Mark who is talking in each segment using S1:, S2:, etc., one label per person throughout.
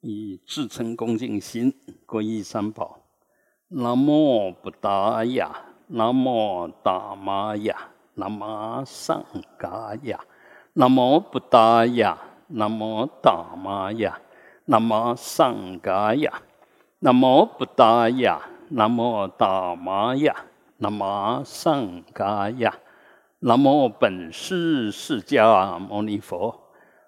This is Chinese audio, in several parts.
S1: 以至诚恭敬心皈依三宝。南无布达雅，南无达玛雅，南无上伽雅，南无布达雅，南无达玛雅，南无上伽雅，南无布达雅，南无达玛雅，南无上伽雅，南无本师释迦牟尼佛。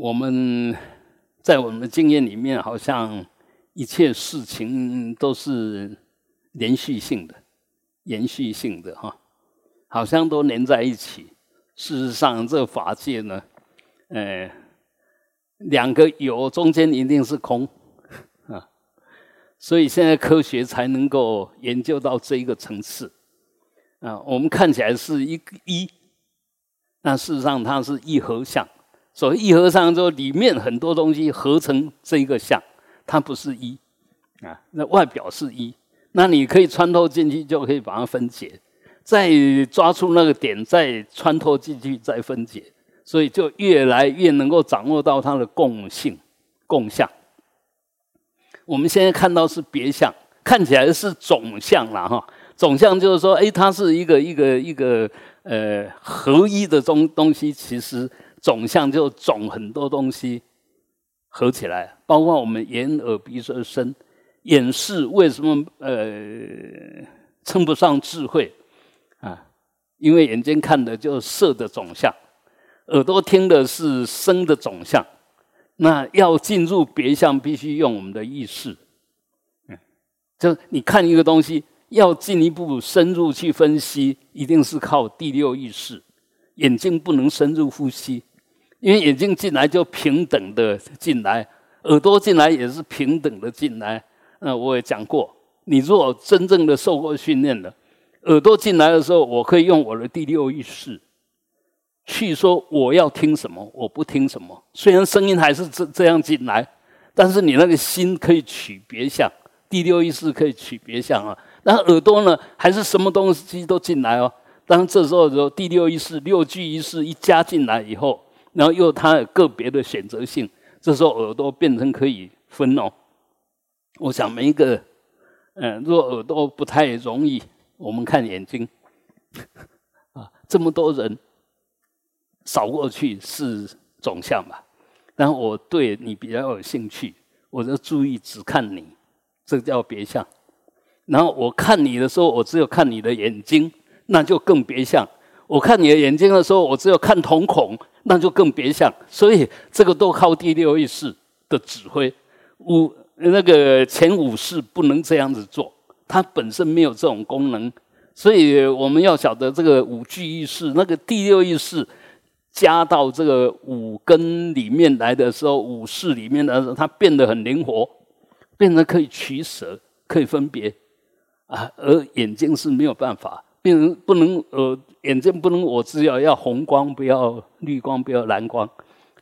S1: 我们在我们的经验里面，好像一切事情都是连续性的、延续性的哈，好像都连在一起。事实上，这法界呢，呃，两个有中间一定是空啊，所以现在科学才能够研究到这一个层次啊。我们看起来是一个一，但事实上它是一合相。所谓一合上之后，里面很多东西合成这一个相，它不是一啊。那外表是一，那你可以穿透进去，就可以把它分解，再抓出那个点，再穿透进去，再分解，所以就越来越能够掌握到它的共性、共相。我们现在看到是别相，看起来是总相了哈。总相就是说，哎，它是一个一个一个呃合一的东东西，其实。总相就总很多东西合起来，包括我们眼、耳、鼻、舌、身。眼视为什么呃称不上智慧啊？因为眼睛看的就色的总相，耳朵听的是声的总相。那要进入别相，必须用我们的意识。嗯，就你看一个东西，要进一步深入去分析，一定是靠第六意识。眼睛不能深入呼吸。因为眼睛进来就平等的进来，耳朵进来也是平等的进来。那我也讲过，你如果真正的受过训练的，耳朵进来的时候，我可以用我的第六意识去说我要听什么，我不听什么。虽然声音还是这这样进来，但是你那个心可以取别相，第六意识可以取别相啊。那耳朵呢，还是什么东西都进来哦。当这时候的时候，第六意识、六具意识一加进来以后。然后又它个别的选择性，这时候耳朵变成可以分哦。我想每一个，嗯，若耳朵不太容易，我们看眼睛，啊，这么多人扫过去是总像吧？然后我对你比较有兴趣，我就注意只看你，这叫别相。然后我看你的时候，我只有看你的眼睛，那就更别相。我看你的眼睛的时候，我只有看瞳孔。那就更别想，所以这个都靠第六意识的指挥。五那个前五式不能这样子做，它本身没有这种功能，所以我们要晓得这个五具意识，那个第六意识加到这个五根里面来的时候，五识里面的时候，它变得很灵活，变得可以取舍，可以分别啊，而眼睛是没有办法。病人不能呃眼睛不能我只要要红光不要绿光不要蓝光，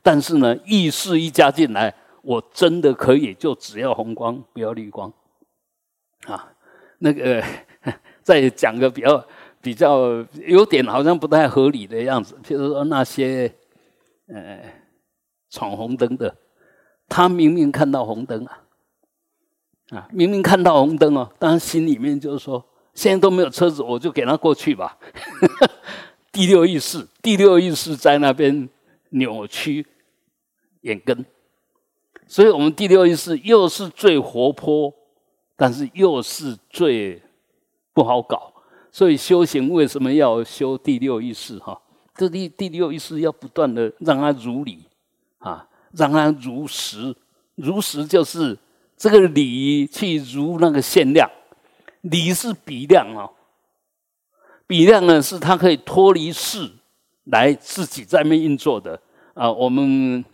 S1: 但是呢意识一加进来，我真的可以就只要红光不要绿光，啊，那个 再讲个比较比较有点好像不太合理的样子，譬如说那些呃闯红灯的，他明明看到红灯啊，啊明明看到红灯哦，但是心里面就是说。现在都没有车子，我就给他过去吧。第六意识，第六意识在那边扭曲眼根，所以我们第六意识又是最活泼，但是又是最不好搞。所以修行为什么要修第六意识？哈，这第第六意识要不断的让它如理啊，让它如实。如实就是这个理去如那个限量。理是比量哦，比量呢是它可以脱离事来自己在那运作的啊。我们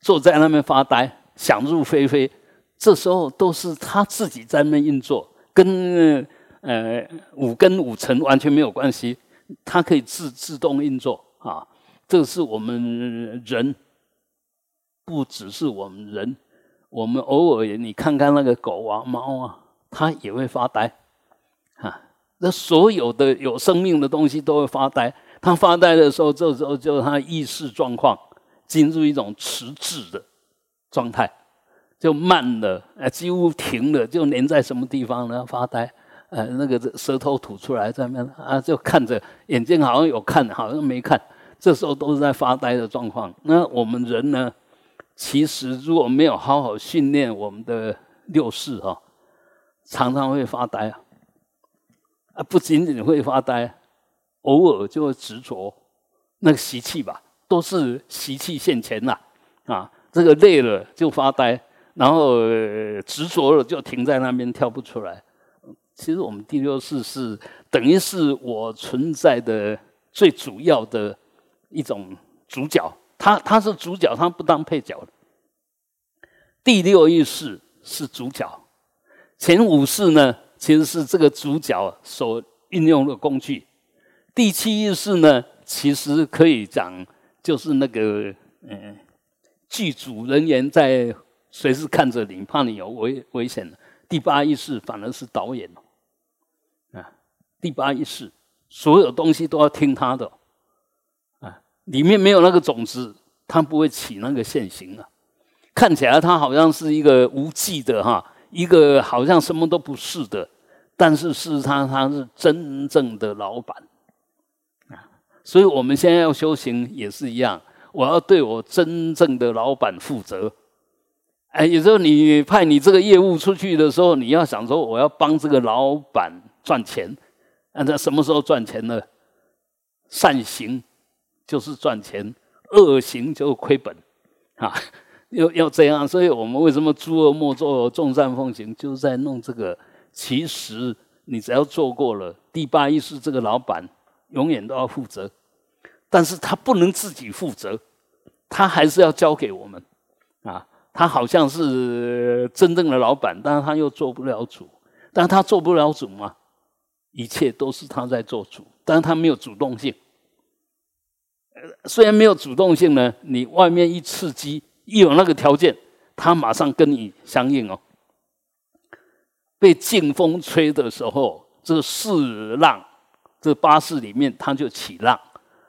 S1: 坐在那边发呆，想入非非，这时候都是他自己在那运作，跟呃五根五尘完全没有关系，它可以自自动运作啊。这是我们人，不只是我们人，我们偶尔你看看那个狗啊、猫啊，它也会发呆，哈。那所有的有生命的东西都会发呆。它发呆的时候，这时候就它意识状况进入一种迟滞的状态，就慢了，呃，几乎停了，就连在什么地方呢？发呆，呃，那个舌头吐出来在那啊，就看着眼睛好像有看，好像没看。这时候都是在发呆的状况。那我们人呢？其实如果没有好好训练我们的六识哈，常常会发呆啊。啊，不仅仅会发呆，偶尔就会执着那个习气吧，都是习气现前呐。啊，这个累了就发呆，然后执着了就停在那边跳不出来。其实我们第六识是等于是我存在的最主要的。一种主角，他他是主角，他不当配角第六意识是主角，前五识呢其实是这个主角所运用的工具。第七意识呢，其实可以讲就是那个嗯，剧组人员在随时看着你，怕你有危危险第八意识反而是导演啊，第八意识所有东西都要听他的啊。里面没有那个种子，他不会起那个现行啊。看起来他好像是一个无忌的哈，一个好像什么都不是的，但是事实上他是真正的老板啊。所以我们现在要修行也是一样，我要对我真正的老板负责。哎，有时候你派你这个业务出去的时候，你要想说我要帮这个老板赚钱，那他什么时候赚钱呢？善行。就是赚钱，恶行就亏本，啊，要要这样，所以我们为什么诸恶莫作，众善奉行，就是在弄这个。其实你只要做过了，第八意识这个老板永远都要负责，但是他不能自己负责，他还是要交给我们，啊，他好像是真正的老板，但是他又做不了主，但他做不了主嘛，一切都是他在做主，但是他没有主动性。虽然没有主动性呢，你外面一刺激，一有那个条件，他马上跟你相应哦。被劲风吹的时候，这四浪，这八四里面它就起浪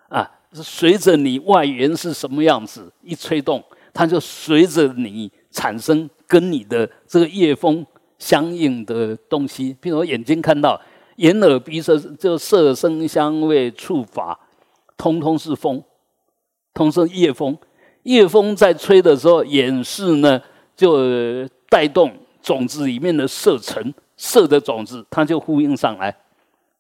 S1: 啊。随着你外缘是什么样子，一吹动，它就随着你产生跟你的这个夜风相应的东西。比如眼睛看到，眼耳鼻舌，就色声香味触法。通通是风，通是夜风。夜风在吹的时候，眼视呢就带动种子里面的色尘，色的种子它就呼应上来，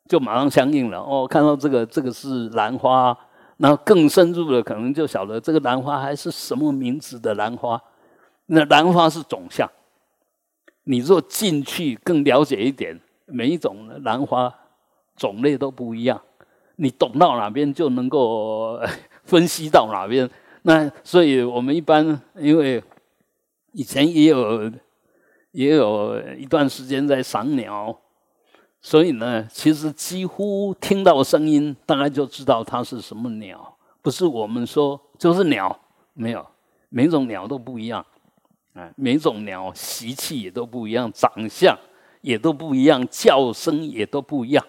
S1: 就马上相应了。哦，看到这个，这个是兰花，那更深入的可能就晓得这个兰花还是什么名字的兰花。那兰花是种相，你若进去更了解一点，每一种兰花种类都不一样。你懂到哪边就能够 分析到哪边。那所以我们一般因为以前也有也有一段时间在赏鸟，所以呢，其实几乎听到声音，大概就知道它是什么鸟。不是我们说就是鸟，没有每种鸟都不一样啊，每种鸟习气也都不一样，长相也都不一样，叫声也都不一样，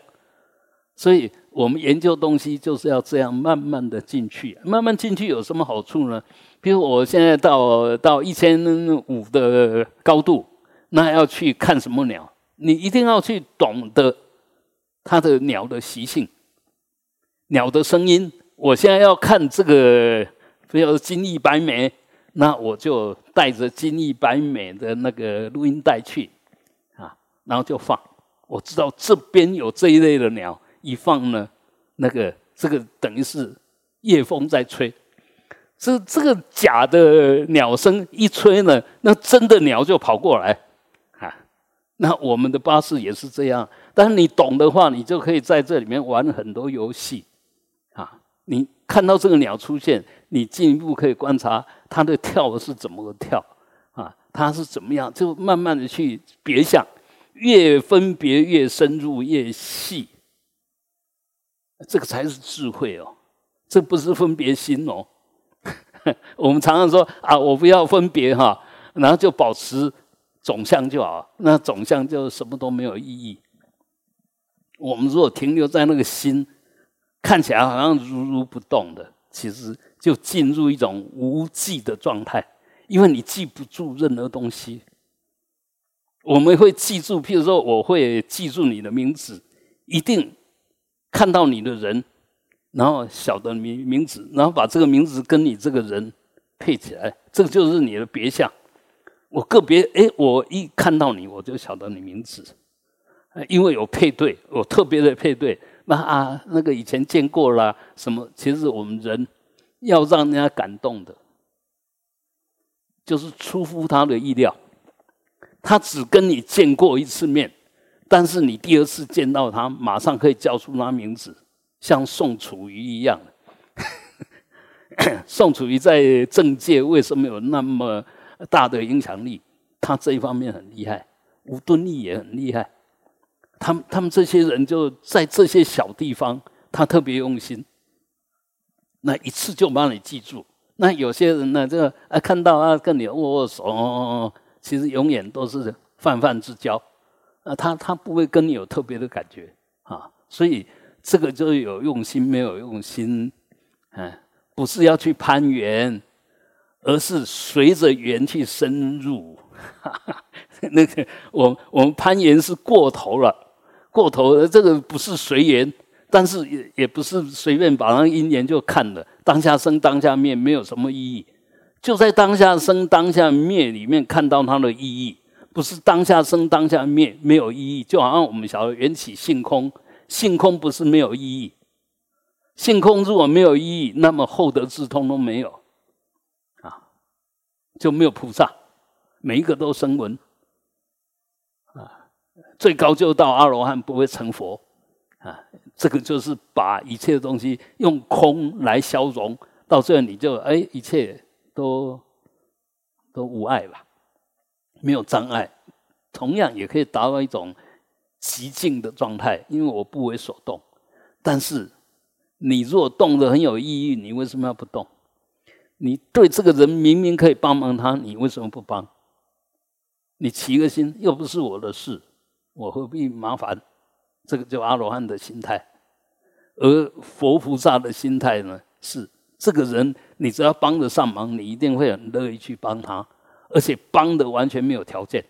S1: 所以。我们研究东西就是要这样慢慢的进去，慢慢进去有什么好处呢？比如我现在到到一千五的高度，那要去看什么鸟？你一定要去懂得它的鸟的习性、鸟的声音。我现在要看这个，比如金翼白眉，那我就带着金翼白眉的那个录音带去啊，然后就放。我知道这边有这一类的鸟。一放呢，那个这个等于是夜风在吹，这这个假的鸟声一吹呢，那真的鸟就跑过来啊。那我们的巴士也是这样，但是你懂的话，你就可以在这里面玩很多游戏啊。你看到这个鸟出现，你进一步可以观察它的跳是怎么个跳啊。它是怎么样，就慢慢的去别想，越分别越深入越细，这个才是智慧哦，这不是分别心哦。我们常常说啊，我不要分别哈，然后就保持总相就好，那总相就什么都没有意义。我们如果停留在那个心，看起来好像如如不动的，其实就进入一种无记的状态，因为你记不住任何东西。我们会记住，譬如说，我会记住你的名字，一定看到你的人。然后晓得名名字，然后把这个名字跟你这个人配起来，这个就是你的别相。我个别哎，我一看到你，我就晓得你名字，因为有配对，我特别的配对。那啊，那个以前见过啦，什么？其实我们人要让人家感动的，就是出乎他的意料。他只跟你见过一次面，但是你第二次见到他，马上可以叫出他名字。像宋楚瑜一样，宋楚瑜在政界为什么有那么大的影响力？他这一方面很厉害，吴敦义也很厉害。他们他们这些人就在这些小地方，他特别用心，那一次就把你记住。那有些人呢，这个啊看到啊跟你握握手，其实永远都是泛泛之交，啊他他不会跟你有特别的感觉啊，所以。这个就是有用心，没有用心，哎，不是要去攀缘，而是随着缘去深入。哈 哈那个，我我们攀缘是过头了，过头，这个不是随缘，但是也也不是随便把那因缘就看了。当下生，当下灭，没有什么意义。就在当下生，当下灭里面看到它的意义，不是当下生，当下灭没有意义。就好像我们晓得缘起性空。性空不是没有意义，性空如果没有意义，那么厚德智通都没有，啊，就没有菩萨，每一个都生闻，啊，最高就到阿罗汉，不会成佛，啊，这个就是把一切东西用空来消融，到最后你就哎，一切都都无碍了，没有障碍，同样也可以达到一种。极静的状态，因为我不为所动。但是，你若动的很有意义，你为什么要不动？你对这个人明明可以帮忙他，你为什么不帮？你起个心，又不是我的事，我何必麻烦？这个叫阿罗汉的心态。而佛菩萨的心态呢，是这个人，你只要帮得上忙，你一定会很乐意去帮他，而且帮的完全没有条件。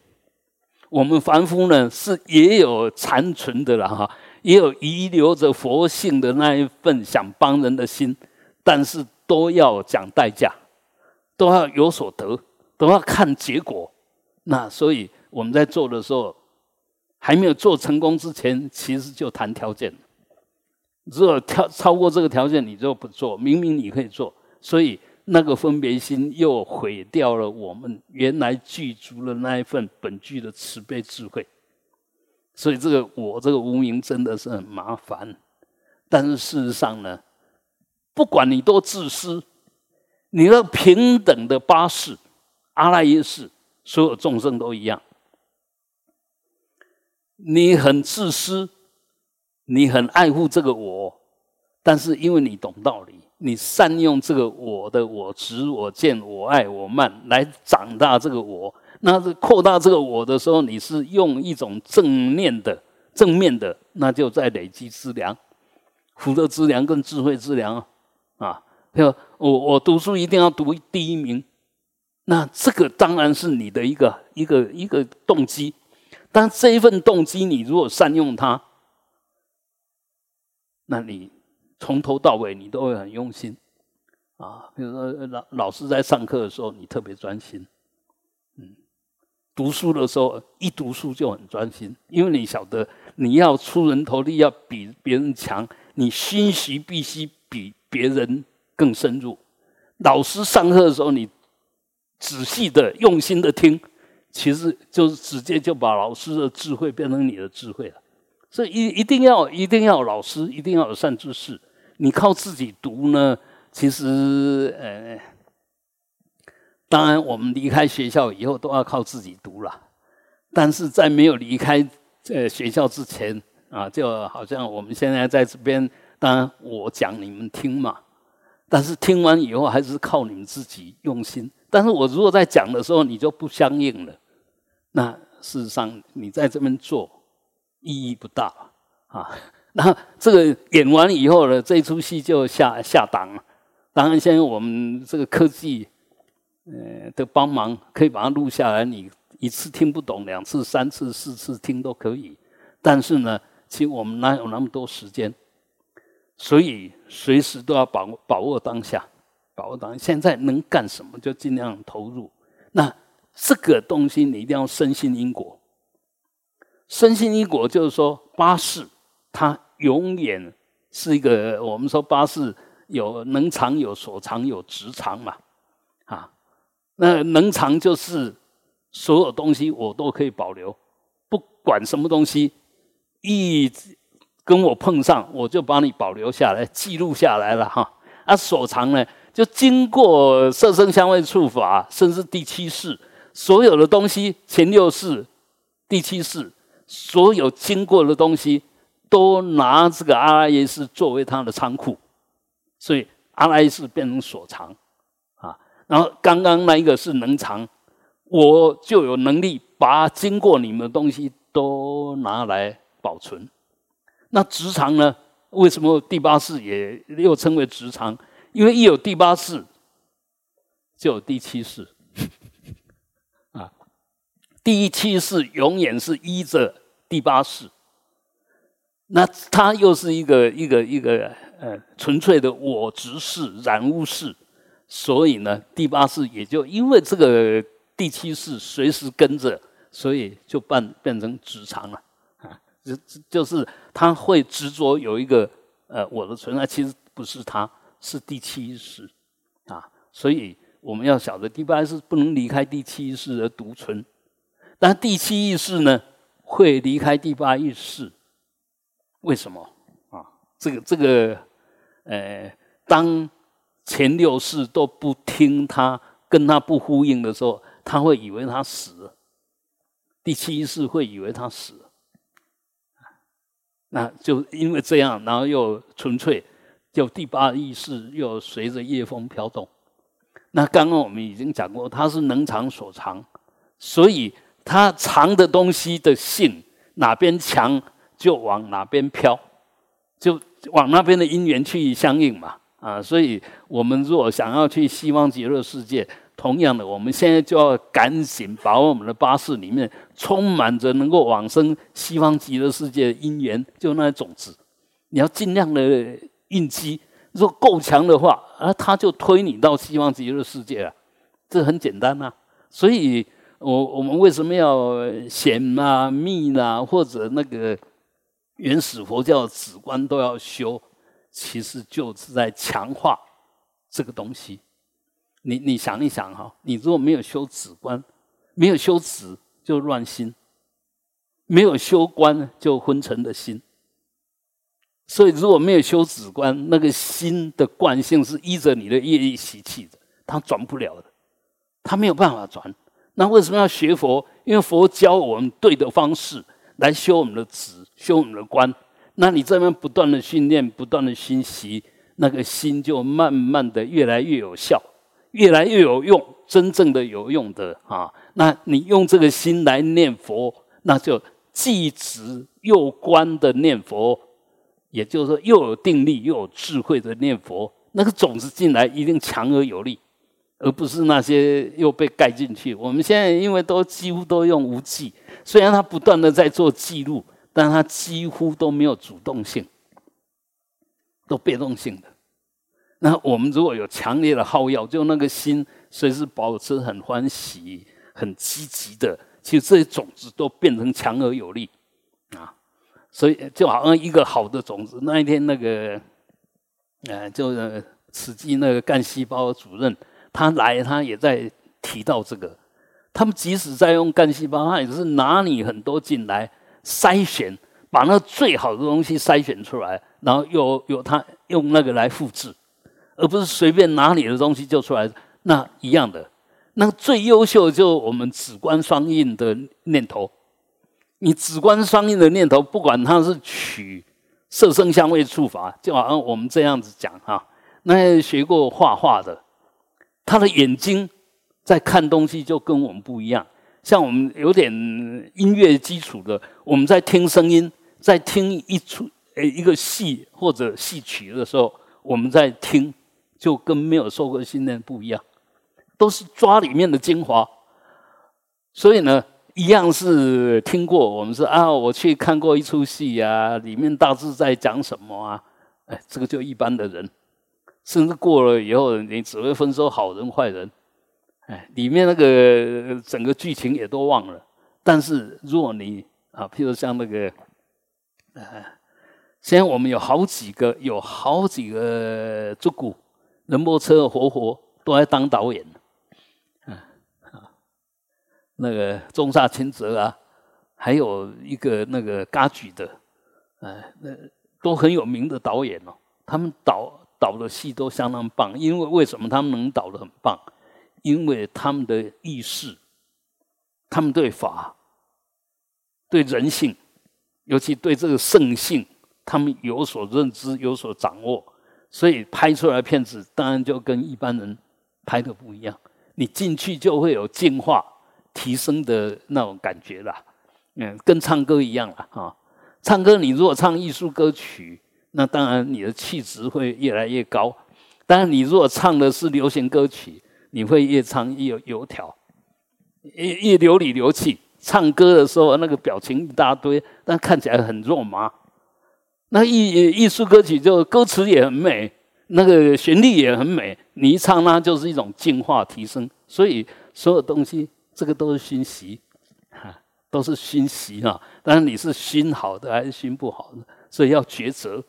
S1: 我们凡夫呢，是也有残存的了哈，也有遗留着佛性的那一份想帮人的心，但是都要讲代价，都要有所得，都要看结果。那所以我们在做的时候，还没有做成功之前，其实就谈条件。如果跳超过这个条件，你就不做。明明你可以做，所以。那个分别心又毁掉了我们原来具足的那一份本具的慈悲智慧，所以这个我这个无名真的是很麻烦。但是事实上呢，不管你多自私，你那平等的八世阿赖耶识，所有众生都一样。你很自私，你很爱护这个我，但是因为你懂道理。你善用这个我的我执我见我爱我慢来长大这个我，那是扩大这个我的时候，你是用一种正念的正面的，那就在累积资粮，福德资粮跟智慧资粮啊。就我我读书一定要读第一名，那这个当然是你的一个一个一个动机，但这一份动机你如果善用它，那你。从头到尾，你都会很用心啊。比如说，老老师在上课的时候，你特别专心。嗯，读书的时候，一读书就很专心，因为你晓得你要出人头地，要比别人强，你心习必须比别人更深入。老师上课的时候，你仔细的、用心的听，其实就是直接就把老师的智慧变成你的智慧了。所以一一定要一定要老师，一定要有善知识。你靠自己读呢，其实呃，当然，我们离开学校以后都要靠自己读了。但是在没有离开这学校之前啊，就好像我们现在在这边，当然我讲你们听嘛。但是听完以后还是靠你们自己用心。但是我如果在讲的时候你就不相应了，那事实上你在这边做意义不大啊。那这个演完以后呢，这出戏就下下档了。当然，现在我们这个科技，呃的帮忙，可以把它录下来。你一次听不懂，两次、三次、四次听都可以。但是呢，其实我们哪有那么多时间？所以随时都要把握把握当下，把握当下。现在能干什么就尽量投入。那这个东西你一定要深信因果。身心因果就是说，八士它永远是一个我们说八士有能藏有所藏有直藏嘛，啊，那能藏就是所有东西我都可以保留，不管什么东西一。跟我碰上，我就把你保留下来，记录下来了哈。啊，所藏呢，就经过色声香味触法，甚至第七世，所有的东西，前六世、第七世，所有经过的东西，都拿这个阿拉耶识作为他的仓库，所以阿拉耶识变成所藏啊。然后刚刚那一个是能藏，我就有能力把经过你们的东西都拿来保存。那直肠呢？为什么第八世也又称为直肠？因为一有第八世，就有第七世。第七世永远是依着第八世，那他又是一个一个一个呃纯粹的我执世染污世，所以呢，第八世也就因为这个第七世随时跟着，所以就变变成直肠了啊。就就是他会执着有一个呃我的存在，其实不是他，是第七世啊。所以我们要晓得，第八世不能离开第七世而独存，那第七意识呢会离开第八意识。为什么啊？这个这个呃，当前六世都不听他，跟他不呼应的时候，他会以为他死。第七意识会以为他死。那就因为这样，然后又纯粹，就第八意识又随着夜风飘动。那刚刚我们已经讲过，它是能藏所藏，所以它藏的东西的性哪边强，就往哪边飘，就往那边的因缘去相应嘛。啊，所以我们如果想要去西方极乐世界。同样的，我们现在就要赶紧把我们的巴士里面充满着能够往生西方极乐世界的因缘，就那种子，你要尽量的应激。如果够强的话，啊，他就推你到西方极乐世界了。这很简单呐。所以，我我们为什么要显啊、密啊，或者那个原始佛教的止观都要修？其实就是在强化这个东西。你你想一想哈，你如果没有修止观，没有修止就乱心，没有修观就昏沉的心。所以如果没有修止观，那个心的惯性是依着你的业力习气的，它转不了的，它没有办法转。那为什么要学佛？因为佛教我们对的方式来修我们的止，修我们的观。那你这边不断的训练，不断的熏习，那个心就慢慢的越来越有效。越来越有用，真正的有用的啊！那你用这个心来念佛，那就既直又观的念佛，也就是说又有定力又有智慧的念佛。那个种子进来一定强而有力，而不是那些又被盖进去。我们现在因为都几乎都用无记，虽然他不断的在做记录，但他几乎都没有主动性，都被动性的。那我们如果有强烈的好药，就那个心随时保持很欢喜、很积极的，其实这些种子都变成强而有力啊。所以就好像一个好的种子，那一天那个，呃，就是慈济那个干细胞主任，他来他也在提到这个。他们即使在用干细胞，他也是拿你很多进来筛选，把那最好的东西筛选出来，然后又又他用那个来复制。而不是随便拿你的东西就出来，那一样的。那最优秀就我们指观双印的念头。你指观双印的念头，不管它是取色声香味触法，就好像我们这样子讲哈。那学过画画的，他的眼睛在看东西就跟我们不一样。像我们有点音乐基础的，我们在听声音，在听一出呃一个戏或者戏曲的时候，我们在听就跟没有受过训练不一样，都是抓里面的精华。所以呢，一样是听过，我们是啊，我去看过一出戏啊，里面大致在讲什么啊？哎，这个就一般的人，甚至过了以后，你只会分说好人坏人。哎，里面那个整个剧情也都忘了。但是如果你啊，譬如像那个，呃，现在我们有好几个，有好几个主骨仁波车活活都在当导演，嗯啊，那个中萨清泽啊，还有一个那个嘎举的，哎，那都很有名的导演哦。他们导导的戏都相当棒，因为为什么他们能导的很棒？因为他们的意识，他们对法、对人性，尤其对这个圣性，他们有所认知、有所掌握，所以拍出来片子当然就跟一般人拍的不一样。你进去就会有进化、提升的那种感觉啦。嗯，跟唱歌一样了啊。唱歌，你如果唱艺术歌曲，那当然你的气质会越来越高。当然，你如果唱的是流行歌曲，你会越唱越油条，越越流里流气。唱歌的时候那个表情一大堆，但看起来很肉麻。那艺艺术歌曲就歌词也很美，那个旋律也很美。你一唱，那就是一种进化提升。所以所有东西，这个都是熏习，哈，都是熏习啊。当然你是熏好的还是熏不好的，所以要抉择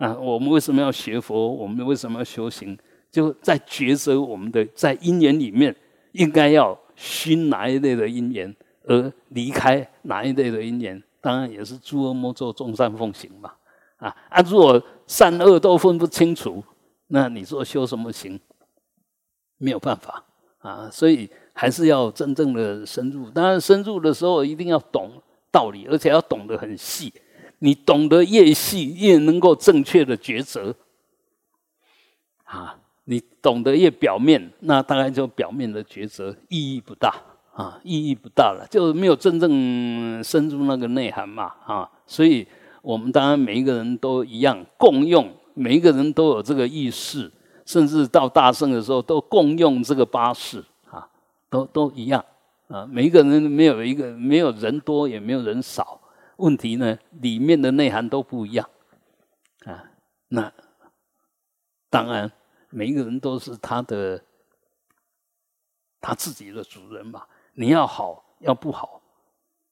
S1: 啊。我们为什么要学佛？我们为什么要修行？就在抉择我们的在因缘里面，应该要熏哪一类的因缘，而离开哪一类的因缘，当然也是诸恶莫作，众善奉行嘛。啊啊！如果善恶都分不清楚，那你说修什么行？没有办法啊！所以还是要真正的深入。当然，深入的时候一定要懂道理，而且要懂得很细。你懂得越细，越能够正确的抉择。啊！你懂得越表面，那大概就表面的抉择意义不大啊，意义不大了，就没有真正深入那个内涵嘛啊。所以，我们当然每一个人都一样共用，每一个人都有这个意识，甚至到大圣的时候都共用这个八识啊，都都一样啊。每一个人没有一个没有人多也没有人少，问题呢里面的内涵都不一样啊。那当然。每一个人都是他的他自己的主人嘛，你要好要不好，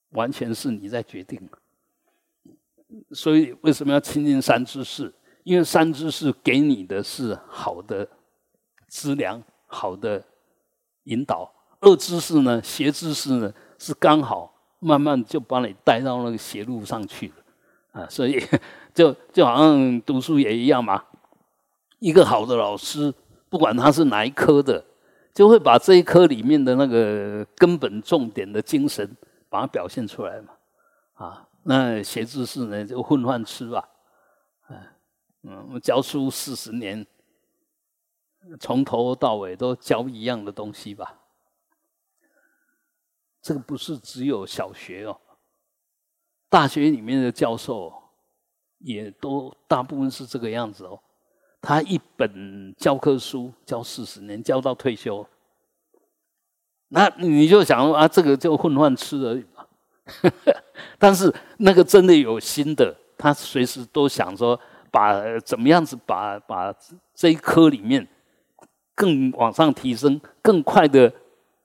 S1: 完全是你在决定。所以为什么要亲近三知识？因为三知识给你的是好的资粮、好的引导；二知识呢，邪知识呢，是刚好慢慢就把你带到那个邪路上去了啊！所以 就就好像读书也一样嘛。一个好的老师，不管他是哪一科的，就会把这一科里面的那个根本重点的精神，把它表现出来嘛。啊，那写知识呢，就混饭吃吧。嗯嗯，我教书四十年，从头到尾都教一样的东西吧。这个不是只有小学哦，大学里面的教授也都大部分是这个样子哦。他一本教科书教四十年，教到退休，那你就想啊，这个就混饭吃而已嘛。但是那个真的有心的，他随时都想说，把怎么样子把把这一科里面更往上提升，更快的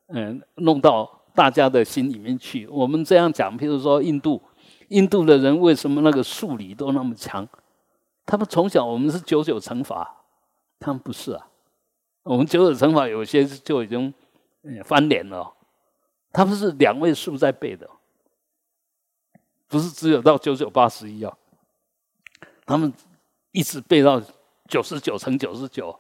S1: 嗯弄到大家的心里面去。我们这样讲，譬如说印度，印度的人为什么那个数理都那么强？他们从小我们是九九乘法，他们不是啊。我们九九乘法有些就已经翻脸了，他们是两位数在背的，不是只有到九九八十一啊。他们一直背到九十九乘九十九。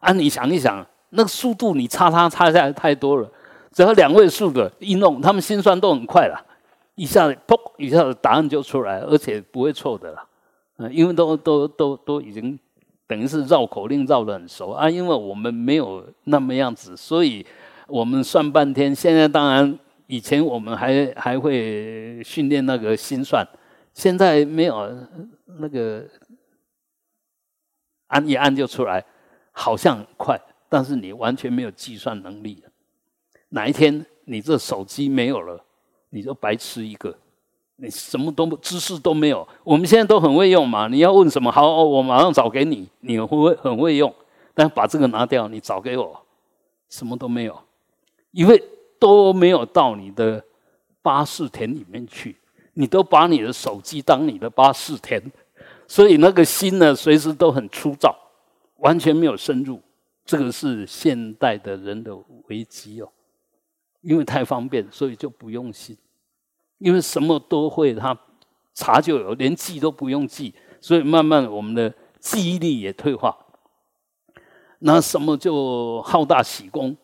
S1: 啊，你想一想，那个速度你差差差下来太多了。只要两位数的一弄，他们心算都很快了，一下子砰，一下子答案就出来，而且不会错的了。嗯，因为都都都都已经等于是绕口令绕得很熟啊。因为我们没有那么样子，所以我们算半天。现在当然以前我们还还会训练那个心算，现在没有那个按一按就出来，好像很快，但是你完全没有计算能力。哪一天你这手机没有了，你就白吃一个，你什么都知识都没有。我们现在都很会用嘛，你要问什么，好，我马上找给你，你会很会用。但把这个拿掉，你找给我，什么都没有，因为都没有到你的巴士田里面去，你都把你的手机当你的巴士田，所以那个心呢，随时都很粗糙，完全没有深入。这个是现代的人的危机哦。因为太方便，所以就不用心。因为什么都会，他查就有，连记都不用记，所以慢慢我们的记忆力也退化。那什么就好大喜功，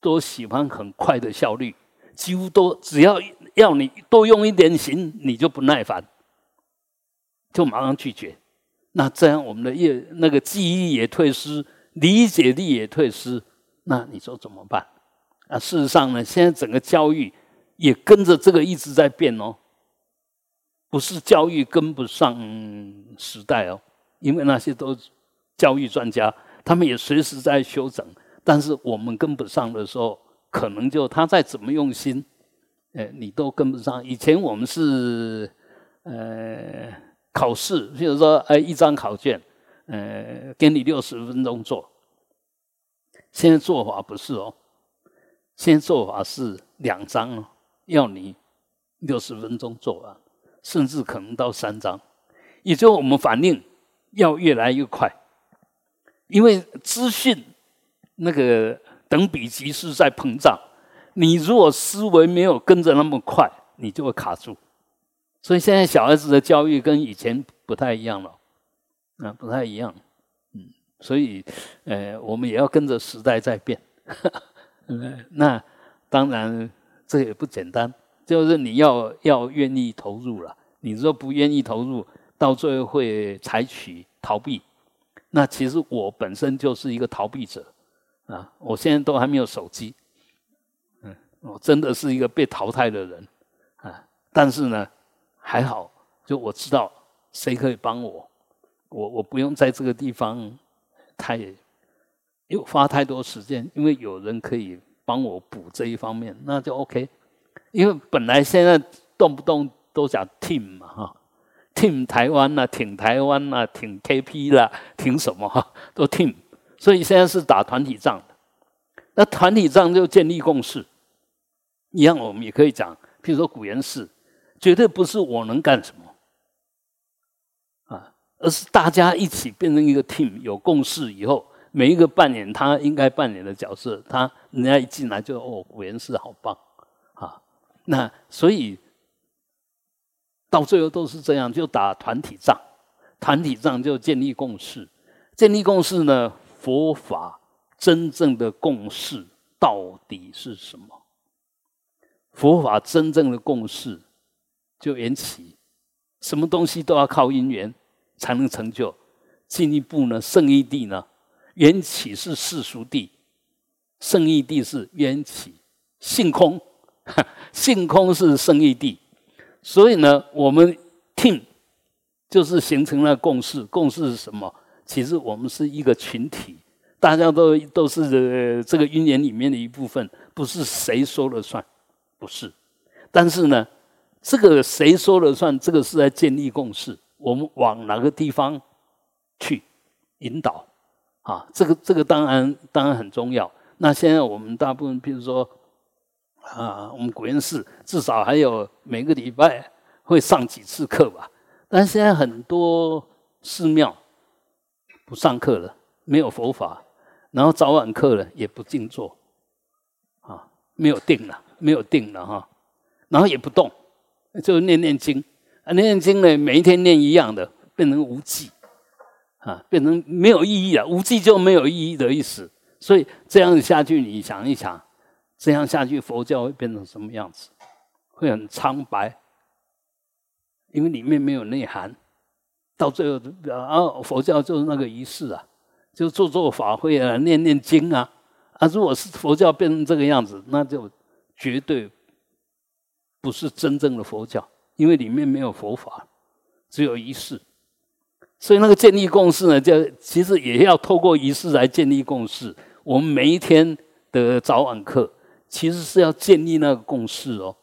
S1: 都喜欢很快的效率，几乎都只要要你多用一点心，你就不耐烦，就马上拒绝。那这样我们的业那个记忆也退失，理解力也退失，那你说怎么办？啊，事实上呢，现在整个教育也跟着这个一直在变哦，不是教育跟不上时代哦，因为那些都教育专家，他们也随时在修整，但是我们跟不上的时候，可能就他再怎么用心，哎，你都跟不上。以前我们是呃考试，譬如说哎一张考卷，呃给你六十分钟做，现在做法不是哦。现在做法是两张哦，要你六十分钟做完，甚至可能到三张，也就我们反应要越来越快，因为资讯那个等比级是在膨胀，你如果思维没有跟着那么快，你就会卡住。所以现在小孩子的教育跟以前不太一样了，啊，不太一样，嗯，所以呃，我们也要跟着时代在变。嗯，那当然这也不简单，就是你要要愿意投入了。你说不愿意投入，到最后会采取逃避。那其实我本身就是一个逃避者啊！我现在都还没有手机，嗯，我真的是一个被淘汰的人啊！但是呢，还好，就我知道谁可以帮我，我我不用在这个地方太。又花太多时间，因为有人可以帮我补这一方面，那就 OK。因为本来现在动不动都讲 team 嘛哈，team 台湾呐，挺台湾呐，挺 KP 啦，挺什么哈，都 team。所以现在是打团体仗的。那团体仗就建立共识，一样我们也可以讲，譬如说古元氏，绝对不是我能干什么啊，而是大家一起变成一个 team，有共识以后。每一个扮演他应该扮演的角色，他人家一进来就哦，古元氏好棒啊！那所以到最后都是这样，就打团体仗，团体仗就建立共识。建立共识呢，佛法真正的共识到底是什么？佛法真正的共识就缘起，什么东西都要靠因缘才能成就。进一步呢，圣义地呢？缘起是世俗地，圣义地是缘起，性空，性空是圣义地，所以呢，我们听就是形成了共识。共识是什么？其实我们是一个群体，大家都都是这个因缘里面的一部分，不是谁说了算，不是。但是呢，这个谁说了算？这个是在建立共识，我们往哪个地方去引导？啊，这个这个当然当然很重要。那现在我们大部分，比如说啊，我们古元寺至少还有每个礼拜会上几次课吧。但现在很多寺庙不上课了，没有佛法，然后早晚课了也不静坐，啊，没有定了，没有定了哈，然后也不动，就念念经啊，念念经呢，每一天念一样的，变成无记。啊，变成没有意义了，无记就没有意义的意思。所以这样下去，你想一想，这样下去佛教会变成什么样子？会很苍白，因为里面没有内涵。到最后，啊，佛教就是那个仪式啊，就做做法会啊，念念经啊。啊，如果是佛教变成这个样子，那就绝对不是真正的佛教，因为里面没有佛法，只有仪式。所以那个建立共识呢，就其实也要透过仪式来建立共识。我们每一天的早晚课，其实是要建立那个共识哦。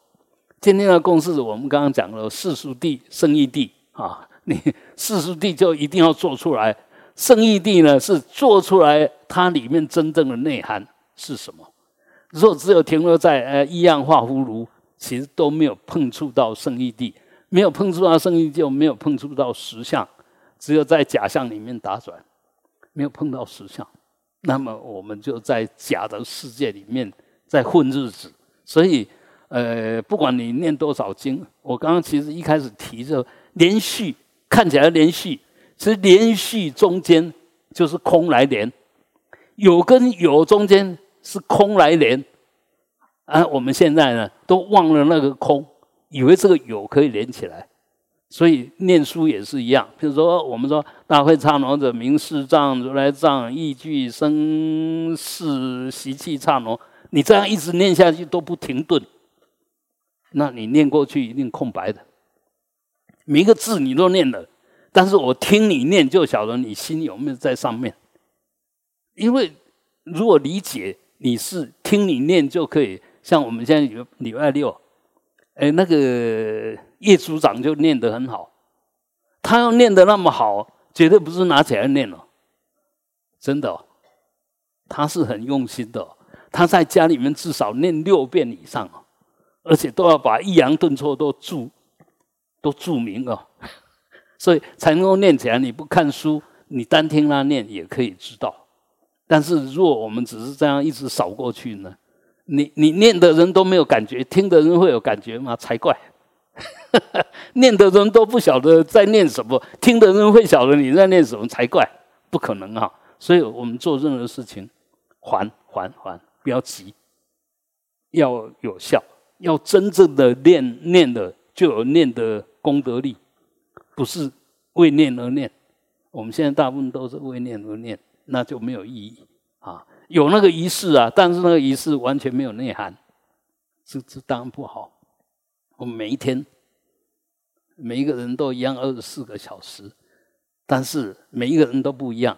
S1: 建立那个共识，我们刚刚讲了世俗地、圣义地啊，你世俗地就一定要做出来，圣义地呢是做出来它里面真正的内涵是什么。如果只有停留在呃一样画葫芦，其实都没有碰触到圣义地，没有碰触到圣义，就没有碰触到实相。只有在假象里面打转，没有碰到实相，那么我们就在假的世界里面在混日子。所以，呃，不管你念多少经，我刚刚其实一开始提着连续看起来连续，其实连续中间就是空来连，有跟有中间是空来连。啊，我们现在呢都忘了那个空，以为这个有可以连起来。所以念书也是一样，比如说我们说大会刹那者，名世藏、如来藏、义具生世习气刹那，你这样一直念下去都不停顿，那你念过去一定空白的，每一个字你都念了，但是我听你念就晓得你心有没有在上面，因为如果理解你是听你念就可以，像我们现在礼礼拜六，哎那个。叶组长就念得很好，他要念得那么好，绝对不是拿起来念了，真的，他是很用心的。他在家里面至少念六遍以上哦而且都要把抑扬顿挫都注都注明哦，所以才能够念起来。你不看书，你单听他念也可以知道。但是如果我们只是这样一直扫过去呢，你你念的人都没有感觉，听的人会有感觉吗？才怪。念的人都不晓得在念什么，听的人会晓得你在念什么才怪，不可能啊！所以我们做任何事情，缓缓缓，不要急，要有效，要真正的念念的就有念的功德力，不是为念而念。我们现在大部分都是为念而念，那就没有意义啊！有那个仪式啊，但是那个仪式完全没有内涵，这这当然不好。我们每一天，每一个人都一样，二十四个小时，但是每一个人都不一样。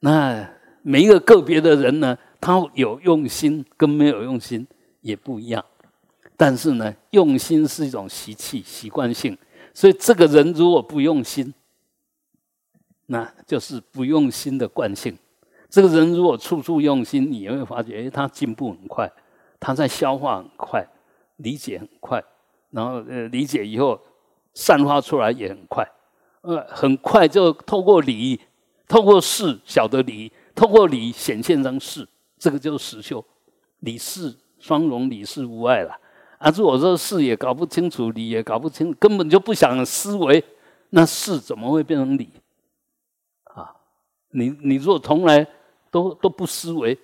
S1: 那每一个个别的人呢，他有用心跟没有用心也不一样。但是呢，用心是一种习气、习惯性，所以这个人如果不用心，那就是不用心的惯性。这个人如果处处用心，你会发觉，哎，他进步很快，他在消化很快，理解很快。然后呃，理解以后散发出来也很快，呃，很快就透过理，透过事晓得理，透过理显现成事，这个就是实修，理事双融，理事无碍了。啊，如果说事也搞不清楚，理也搞不清，根本就不想思维，那事怎么会变成理？啊，你你如果从来都都不思维，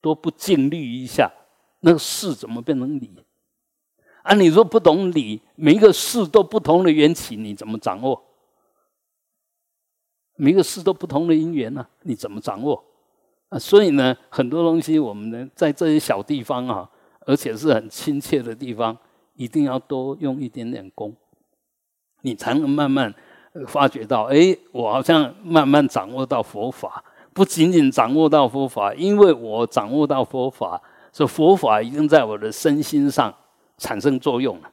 S1: 都不尽力一下，那个事怎么变成理？啊，你说不懂理，每一个事都不同的缘起，你怎么掌握？每一个事都不同的因缘呢，你怎么掌握？啊，所以呢，很多东西我们呢，在这些小地方啊，而且是很亲切的地方，一定要多用一点点功，你才能慢慢发觉到，哎，我好像慢慢掌握到佛法，不仅仅掌握到佛法，因为我掌握到佛法，所以佛法已经在我的身心上。产生作用了，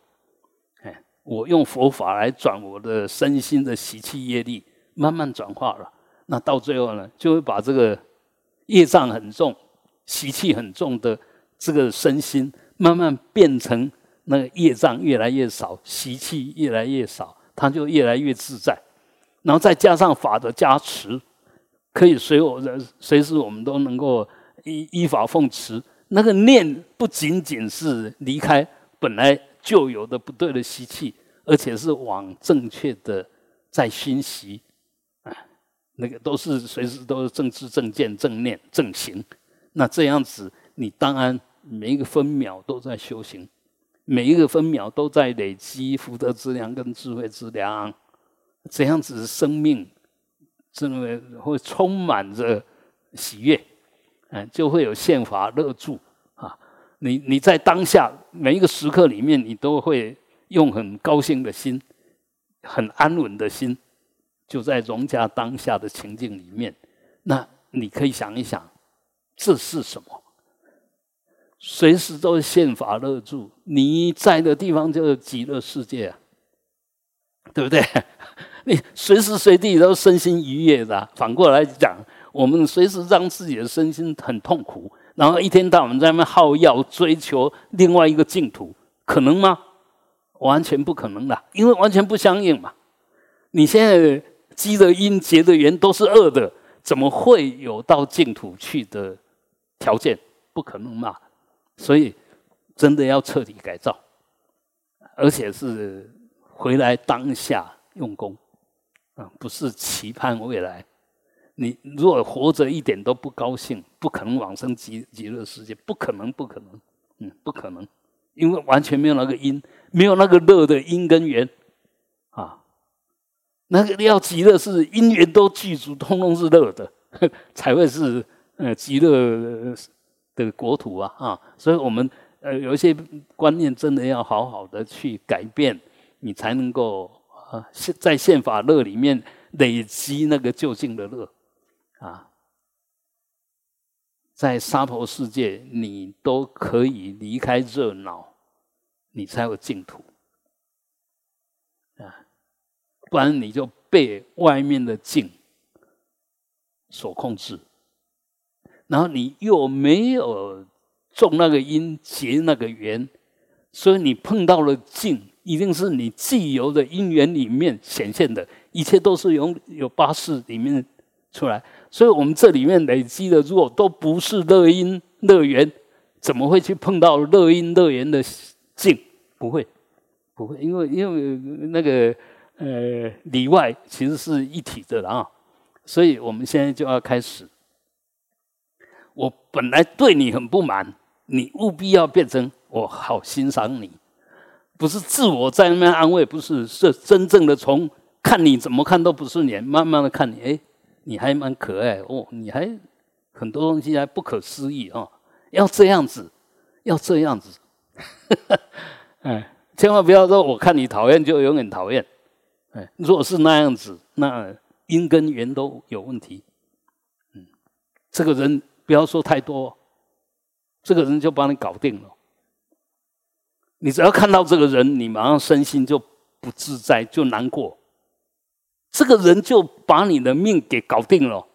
S1: 哎，我用佛法来转我的身心的习气业力，慢慢转化了。那到最后呢，就会把这个业障很重、习气很重的这个身心，慢慢变成那个业障越来越少，习气越来越少，它就越来越自在。然后再加上法的加持，可以随我的随时我们都能够依依法奉持。那个念不仅仅是离开。本来就有的不对的习气，而且是往正确的在熏习，啊，那个都是随时都是正知正见正念正行。那这样子，你当然每一个分秒都在修行，每一个分秒都在累积福德之粮跟智慧之粮。这样子生命，真的会充满着喜悦，嗯，就会有宪法乐住。你你在当下每一个时刻里面，你都会用很高兴的心、很安稳的心，就在融洽当下的情境里面。那你可以想一想。这是什么？随时都是宪法乐住，你在的地方就是极乐世界啊，对不对？你随时随地都身心愉悦的。反过来讲，我们随时让自己的身心很痛苦，然后一天到晚在那耗药追求另外一个净土，可能吗？完全不可能的，因为完全不相应嘛。你现在积的因结的缘都是恶的，怎么会有到净土去的？条件不可能嘛，所以真的要彻底改造，而且是回来当下用功啊，不是期盼未来。你如果活着一点都不高兴，不可能往生极极乐世界，不可能，不可能，嗯，不可能，因为完全没有那个因，没有那个乐的因跟缘啊。那个要极乐是因缘都具足，通通是乐的，才会是。呃，极乐的国土啊，啊，所以我们呃有一些观念真的要好好的去改变，你才能够啊，在宪法乐里面累积那个就近的乐啊，在沙婆世界你都可以离开热闹，你才有净土啊，不然你就被外面的境所控制。然后你又没有种那个因结那个缘，所以你碰到了境，一定是你既有的因缘里面显现的，一切都是由有八事里面出来。所以我们这里面累积的，如果都不是乐因乐缘，怎么会去碰到乐因乐缘的境？不会，不会，因为因为那个呃里外其实是一体的啊。所以我们现在就要开始。我本来对你很不满，你务必要变成我好欣赏你，不是自我在那边安慰，不是是真正的从看你怎么看都不顺眼，慢慢的看你，哎，你还蛮可爱哦，你还很多东西还不可思议哦，要这样子，要这样子，哎，千万不要说我看你讨厌就永远讨厌，哎，如果是那样子，那因跟缘都有问题，嗯，这个人。不要说太多，这个人就把你搞定了。你只要看到这个人，你马上身心就不自在，就难过。这个人就把你的命给搞定了，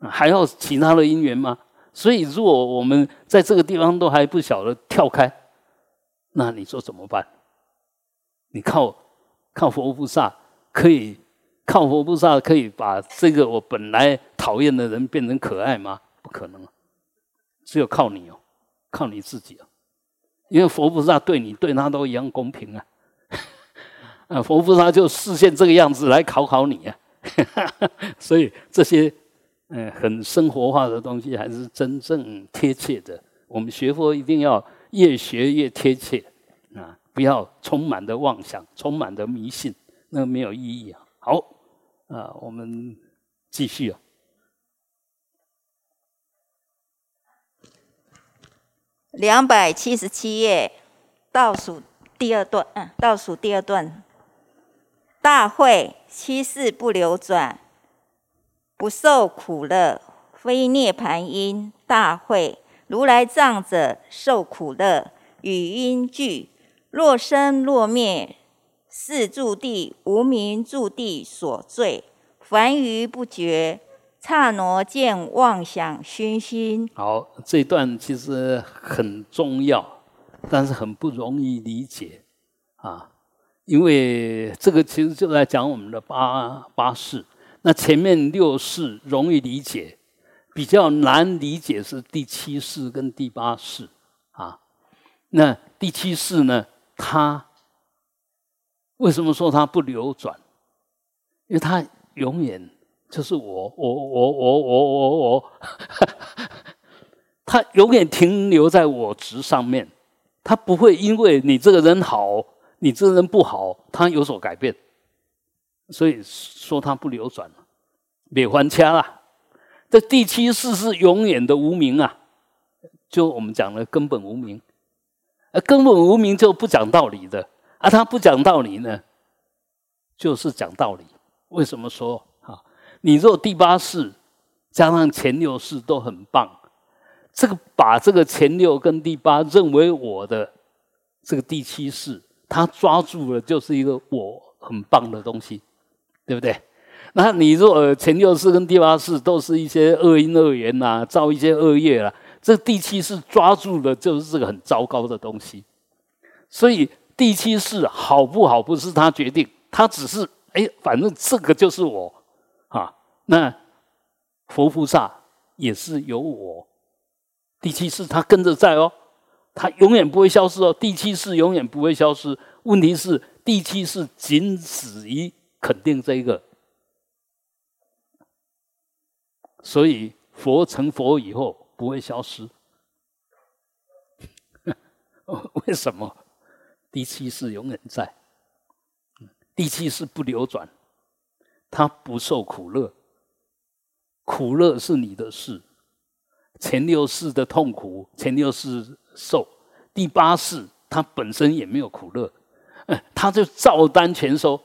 S1: 还要其他的因缘吗？所以，如果我们在这个地方都还不晓得跳开，那你说怎么办？你靠靠佛菩萨可以，靠佛菩萨可以把这个我本来讨厌的人变成可爱吗？不可能，只有靠你哦，靠你自己哦，因为佛菩萨对你对他都一样公平啊，啊，佛菩萨就视现这个样子来考考你啊，所以这些嗯很生活化的东西还是真正贴切的。我们学佛一定要越学越贴切啊，不要充满的妄想，充满的迷信，那没有意义啊。好啊，我们继续啊。
S2: 两百七十七页，倒数第二段，嗯，倒数第二段。大会七世不流转，不受苦乐，非涅盘因。大会如来藏者受苦乐，与因俱。若生若灭，是住地无名住地所罪，凡愚不觉。刹那见妄想熏心。
S1: 好，这段其实很重要，但是很不容易理解啊，因为这个其实就在讲我们的八八世。那前面六世容易理解，比较难理解是第七世跟第八世啊。那第七世呢，它为什么说它不流转？因为它永远。就是我，我，我，我，我，我，我，他永远停留在我执上面，他不会因为你这个人好，你这人不好，他有所改变。所以说他不流转了，灭还掐了。这第七世是永远的无名啊，就我们讲的根本无名，而根本无名就不讲道理的，而他不讲道理呢，就是讲道理。为什么说啊？你若第八世加上前六世都很棒，这个把这个前六跟第八认为我的这个第七世，他抓住了就是一个我很棒的东西。对不对？那你若前六世跟第八世都是一些恶因恶缘呐，造一些恶业了，这第七世抓住的就是这个很糟糕的东西。所以第七世好不好不是他决定，他只是哎，反正这个就是我啊。那佛菩萨也是有我，第七世他跟着在哦，它永远不会消失哦。第七世永远不会消失。问题是第七世仅止于。肯定这一个，所以佛成佛以后不会消失。为什么？第七世永远在，第七世不流转，他不受苦乐，苦乐是你的事。前六世的痛苦，前六世受，第八世他本身也没有苦乐，嗯，他就照单全收。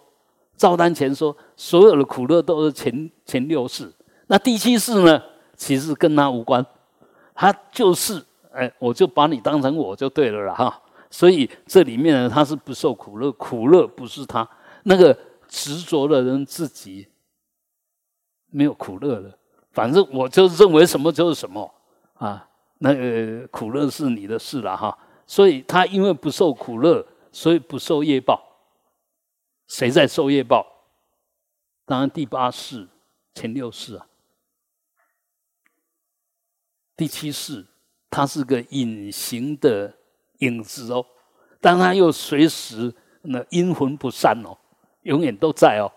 S1: 照单全收，所有的苦乐都是前前六世。那第七世呢？其实跟他无关，他就是，哎，我就把你当成我就对了啦，哈。所以这里面呢，他是不受苦乐，苦乐不是他那个执着的人自己没有苦乐了。反正我就认为什么就是什么啊，那个苦乐是你的事了，哈。所以他因为不受苦乐，所以不受业报。谁在受业报？当然第八世、前六世啊，第七世，他是个隐形的影子哦，但他又随时那阴魂不散哦，永远都在哦。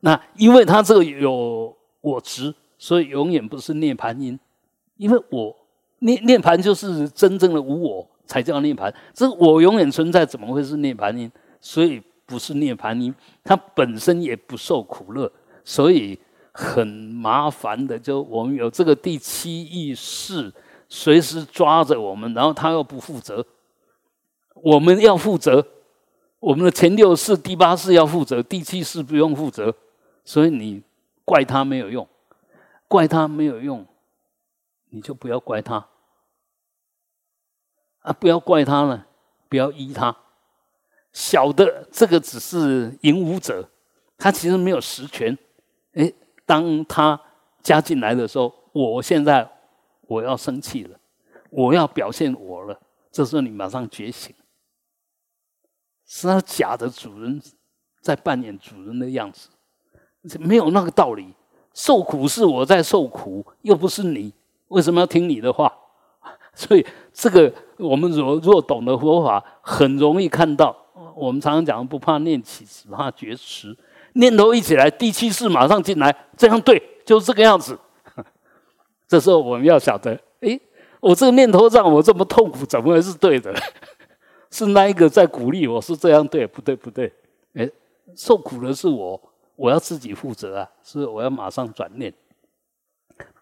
S1: 那因为他这个有我执，所以永远不是涅盘因。因为我涅涅盘就是真正的无我，才叫涅盘。这我永远存在，怎么会是涅盘呢？所以。不是涅盘因，它本身也不受苦乐，所以很麻烦的。就我们有这个第七意识，随时抓着我们，然后他又不负责，我们要负责。我们的前六世、第八世要负责，第七世不用负责，所以你怪他没有用，怪他没有用，你就不要怪他啊！不要怪他了，不要依他。小的这个只是引武者，他其实没有实权。哎，当他加进来的时候，我现在我要生气了，我要表现我了。这时候你马上觉醒，是他假的主人在扮演主人的样子，没有那个道理。受苦是我在受苦，又不是你，为什么要听你的话？所以这个我们若若懂得佛法，很容易看到。我们常常讲，不怕念起，只怕觉迟。念头一起来，第七世马上进来，这样对，就是这个样子。这时候我们要晓得，诶，我这个念头让我这么痛苦，怎么会是对的？是那一个在鼓励我，是这样对，不对？不对？诶，受苦的是我，我要自己负责啊！是我要马上转念，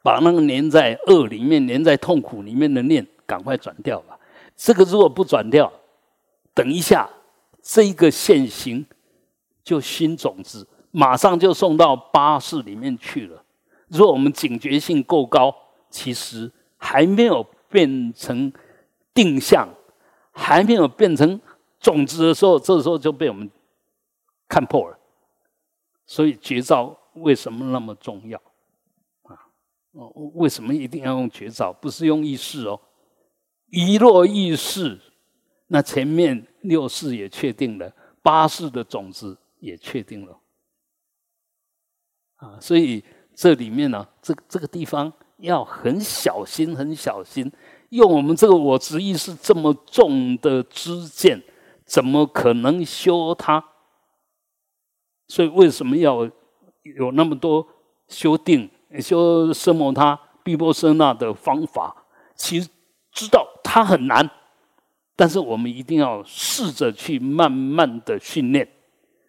S1: 把那个粘在恶里面、粘在痛苦里面的念，赶快转掉吧。这个如果不转掉，等一下。这一个现行就新种子，马上就送到八士里面去了。如果我们警觉性够高，其实还没有变成定向，还没有变成种子的时候，这时候就被我们看破了。所以绝招为什么那么重要？哦，为什么一定要用绝招？不是用意识哦，一落意识。那前面六世也确定了，八世的种子也确定了，啊，所以这里面呢，这这个地方要很小心，很小心。用我们这个我执意识这么重的知见，怎么可能修它？所以为什么要有那么多修定、修奢摩他、毗波舍那的方法，其实知道它很难，但是我们一定要试着去慢慢的训练。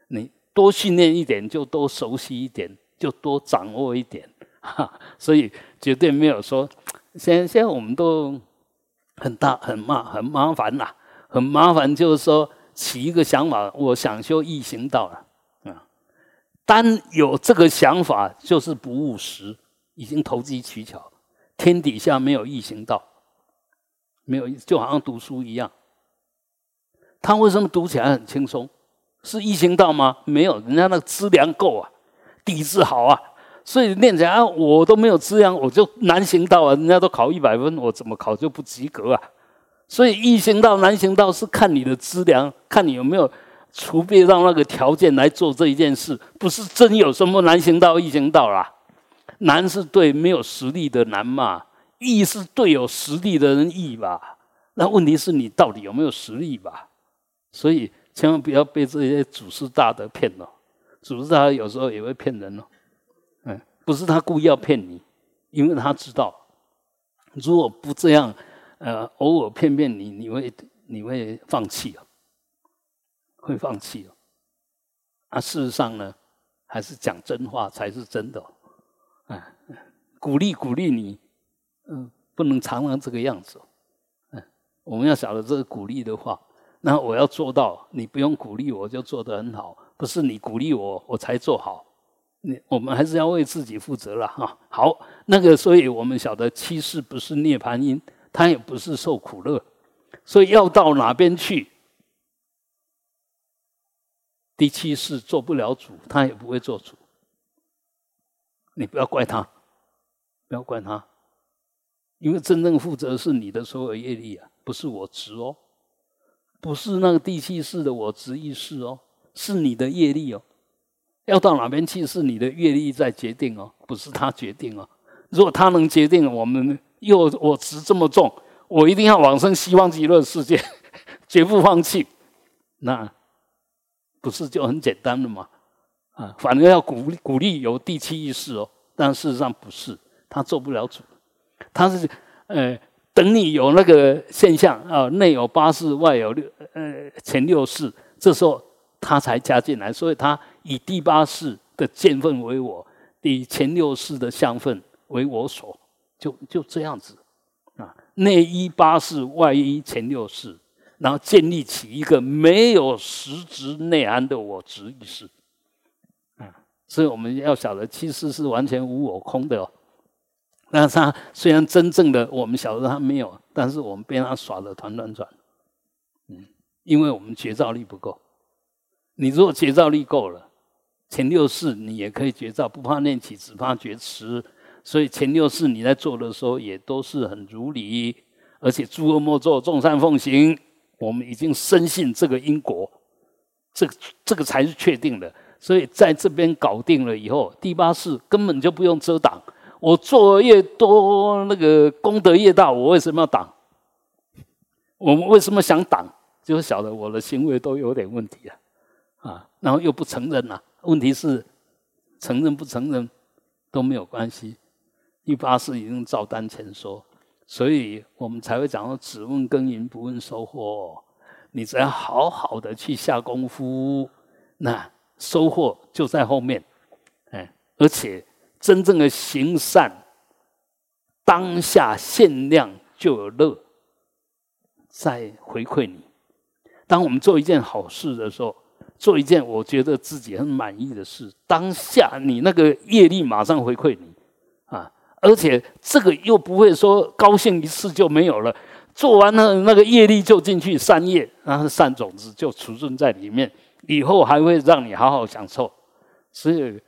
S1: 你多训练一点，就多熟悉一点，就多掌握一点。哈，所以绝对没有说，现现在我们都很大很麻很麻烦呐，很麻烦，就是说起一个想法，我想修易行道了。单有这个想法就是不务实，已经投机取巧。天底下没有易行道，没有就好像读书一样。他为什么读起来很轻松？是易行道吗？没有，人家那个资粮够啊，底子好啊，所以念起来我都没有资粮，我就难行道啊。人家都考一百分，我怎么考就不及格啊？所以易行道难行道是看你的资粮，看你有没有。除非让那个条件来做这一件事，不是真有什么难行道、易行道啦。难是对没有实力的难嘛，易是对有实力的人易吧。那问题是你到底有没有实力吧？所以千万不要被这些祖师大德骗了。祖师大德有时候也会骗人哦。嗯，不是他故意要骗你，因为他知道，如果不这样，呃，偶尔骗骗你，你会你会放弃啊。会放弃哦，啊，事实上呢，还是讲真话才是真的，啊，鼓励鼓励你，嗯，不能常常这个样子，嗯，我们要晓得这个鼓励的话，那我要做到，你不用鼓励我就做得很好，不是你鼓励我我才做好，你我们还是要为自己负责了哈。好，那个，所以我们晓得七世不是涅槃因，它也不是受苦乐，所以要到哪边去？第七世做不了主，他也不会做主。你不要怪他，不要怪他，因为真正负责是你的所有业力啊，不是我执哦，不是那个第七世的我执意识哦，是你的业力哦。要到哪边去，是你的业力在决定哦，不是他决定哦。如果他能决定，我们又我执这么重，我一定要往生西方极乐世界，绝不放弃。那。不是就很简单的吗？啊，反正要鼓励鼓励有第七意识哦，但事实上不是，他做不了主，他是呃，等你有那个现象啊，内有八世，外有六呃前六世，这时候他才加进来，所以他以第八世的见分为我，以前六世的相分为我所，就就这样子啊，内一八世，外一前六世。然后建立起一个没有实质内涵的我执意识，啊，所以我们要晓得，其实是完全无我空的哦。那他虽然真正的我们晓得他没有，但是我们被他耍的团团转，嗯，因为我们觉照力不够。你如果觉照力够了，前六世你也可以觉照，不怕念起，只怕觉迟。所以前六世你在做的时候也都是很如理，而且诸恶莫作，众善奉行。我们已经深信这个因果，这个这个才是确定的。所以在这边搞定了以后，第八世根本就不用遮挡。我做越多，那个功德越大，我为什么要挡？我们为什么想挡？就是晓得我的行为都有点问题啊，啊，然后又不承认呐。问题是承认不承认都没有关系。第八世已经照单全收。所以我们才会讲说，只问耕耘不问收获。你只要好好的去下功夫，那收获就在后面。哎，而且真正的行善，当下限量就有乐在回馈你。当我们做一件好事的时候，做一件我觉得自己很满意的事，当下你那个业力马上回馈你。啊而且这个又不会说高兴一次就没有了，做完了那个业力就进去善业，然后善种子就储存在里面，以后还会让你好好享受。所以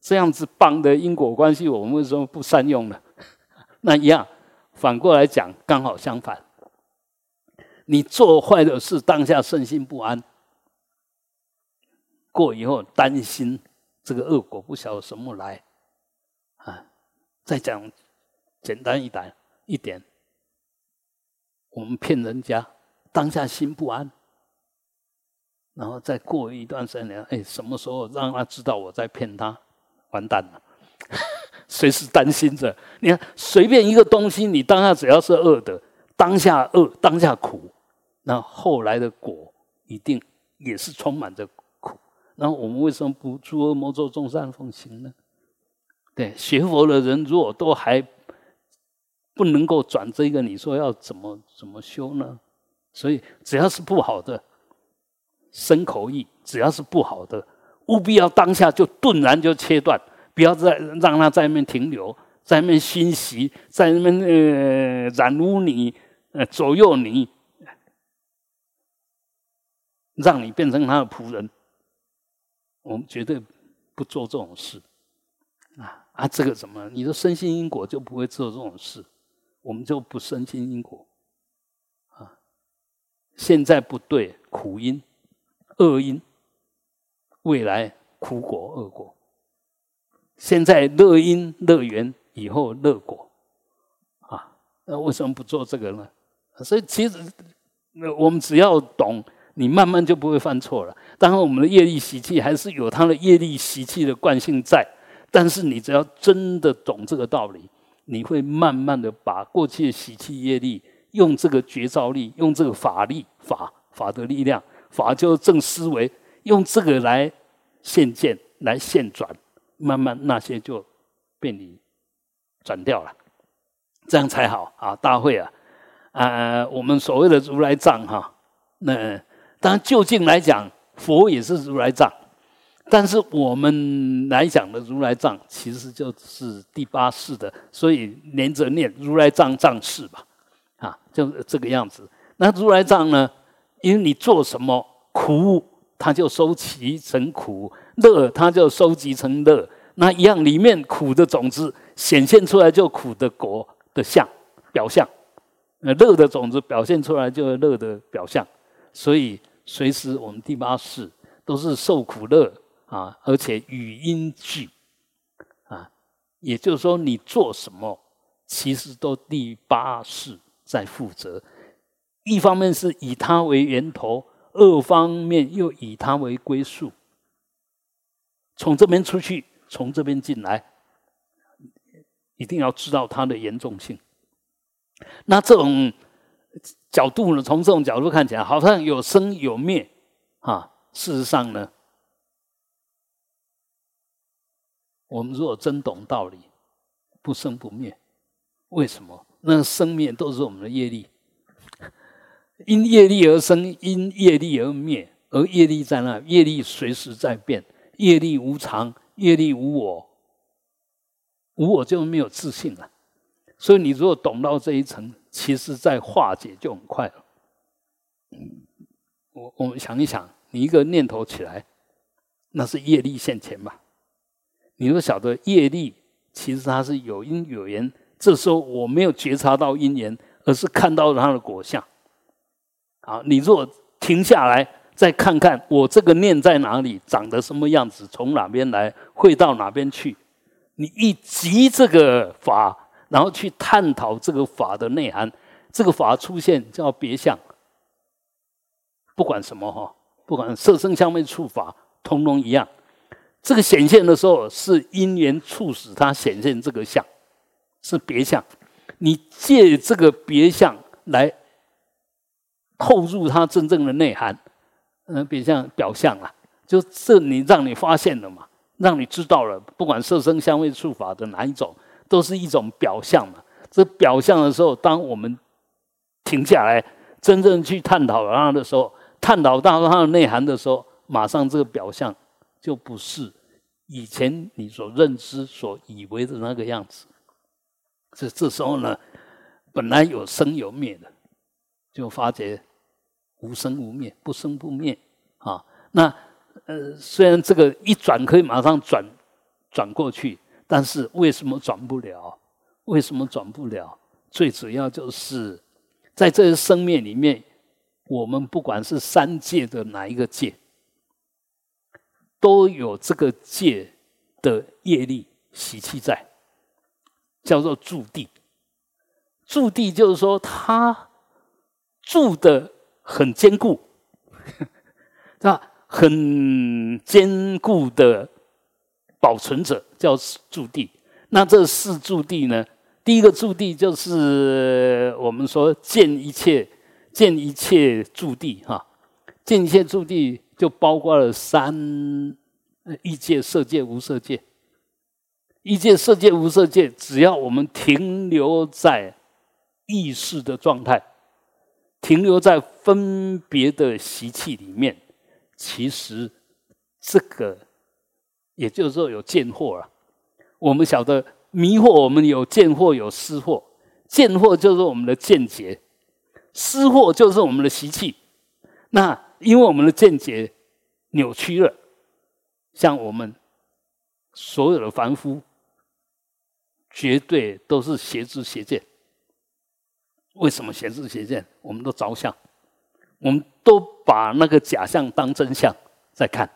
S1: 这样子棒的因果关系，我们为什么不善用呢？那一样，反过来讲，刚好相反。你做坏的事，当下身心不安，过以后担心这个恶果不晓得什么来。再讲简单一点一点，我们骗人家，当下心不安，然后再过一段时间，哎，什么时候让他知道我在骗他，完蛋了。随时担心着。你看，随便一个东西，你当下只要是恶的，当下恶，当下苦，那后来的果一定也是充满着苦。那我们为什么不诸恶莫作，众善奉行呢？对，学佛的人如果都还不能够转这个，你说要怎么怎么修呢？所以只要是不好的生口意，只要是不好的，务必要当下就顿然就切断，不要再让它在那边停留，在那边熏习，在那边呃染污你，呃左右你，让你变成他的仆人。我们绝对不做这种事啊。啊，这个怎么？你说身心因果就不会做这种事，我们就不身心因果啊。现在不对，苦因、恶因，未来苦果、恶果。现在乐因乐缘，以后乐果啊。那为什么不做这个呢？所以其实，那我们只要懂，你慢慢就不会犯错了。当然，我们的业力习气还是有它的业力习气的惯性在。但是你只要真的懂这个道理，你会慢慢的把过去的习气业力，用这个觉照力，用这个法力法法的力量，法就是正思维，用这个来现见，来现转，慢慢那些就被你转掉了，这样才好啊！大会啊，啊，我们所谓的如来藏哈，那当然就近来讲，佛也是如来藏。但是我们来讲的如来藏，其实就是第八世的，所以连着念如来藏藏世吧，啊，就这个样子。那如来藏呢，因为你做什么苦，它就收集成苦；乐，它就收集成乐。那一样里面苦的种子显现出来，就苦的果的相表象；那乐的种子表现出来，就乐的表象。所以随时我们第八世都是受苦乐。啊，而且语音句，啊，也就是说，你做什么，其实都第八世在负责。一方面是以他为源头，二方面又以他为归宿。从这边出去，从这边进来，一定要知道它的严重性。那这种角度呢，从这种角度看起来，好像有生有灭，啊，事实上呢？我们如果真懂道理，不生不灭，为什么？那生灭都是我们的业力，因业力而生，因业力而灭，而业力在那，业力随时在变，业力无常，业力无我，无我就没有自信了。所以你如果懂到这一层，其实在化解就很快了。我我们想一想，你一个念头起来，那是业力现前吧？你都晓得业力，其实它是有因有缘。这时候我没有觉察到因缘，而是看到它的果相。好，你若停下来，再看看我这个念在哪里，长得什么样子，从哪边来，会到哪边去？你一集这个法，然后去探讨这个法的内涵，这个法出现叫别相。不管什么哈，不管色声香味触法，通通一样。这个显现的时候是因缘促使它显现这个相，是别相。你借这个别相来透入它真正的内涵，嗯，别相表象啊，就这你让你发现了嘛，让你知道了，不管色声香味触法的哪一种，都是一种表象嘛。这表象的时候，当我们停下来，真正去探讨它的时候，探讨到它的内涵的时候，马上这个表象就不是。以前你所认知、所以为的那个样子，这这时候呢，本来有生有灭的，就发觉无生无灭，不生不灭啊。那呃，虽然这个一转可以马上转转过去，但是为什么转不了？为什么转不了？最主要就是在这些生灭里面，我们不管是三界的哪一个界。都有这个界的业力习气在，叫做住地。住地就是说，它住的很坚固，那？很坚固的保存者叫驻地。那这四驻地呢？第一个驻地就是我们说见一切，见一切驻地哈，见一切驻地就包括了三异界、色界、无色界。异界、色界、无色界，只要我们停留在意识的状态，停留在分别的习气里面，其实这个也就是说有见惑了。我们晓得迷惑，我们有见惑，有思惑。见惑就是我们的见解，思惑就是我们的习气。那因为我们的见解扭曲了，像我们所有的凡夫，绝对都是邪知邪见。为什么邪知邪见？我们都着相，我们都把那个假象当真相在看。